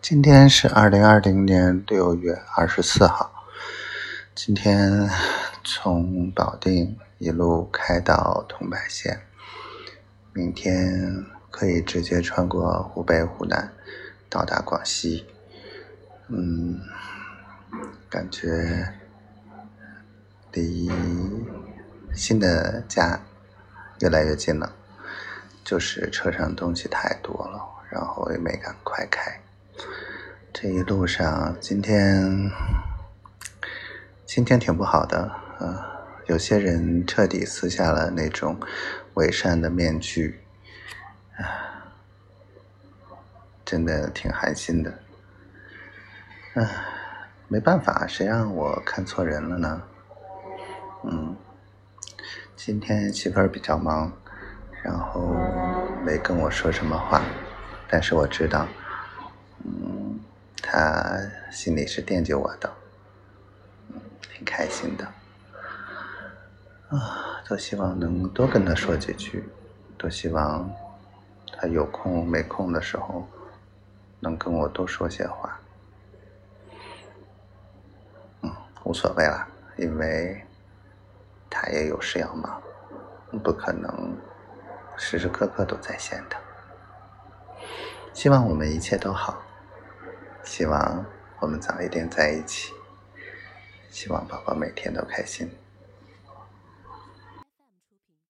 今天是二零二零年六月二十四号。今天从保定一路开到桐柏县，明天可以直接穿过湖北、湖南，到达广西。嗯，感觉离新的家越来越近了，就是车上东西太多了，然后也没敢快开。这一路上，今天今天挺不好的，呃，有些人彻底撕下了那种伪善的面具，啊，真的挺寒心的，唉，没办法，谁让我看错人了呢？嗯，今天媳妇儿比较忙，然后没跟我说什么话，但是我知道。他心里是惦记我的，挺开心的，啊，多希望能多跟他说几句，多希望他有空没空的时候能跟我多说些话，嗯，无所谓了，因为他也有事要忙，不可能时时刻刻都在线的，希望我们一切都好。希望我们早一点在一起。希望宝宝每天都开心。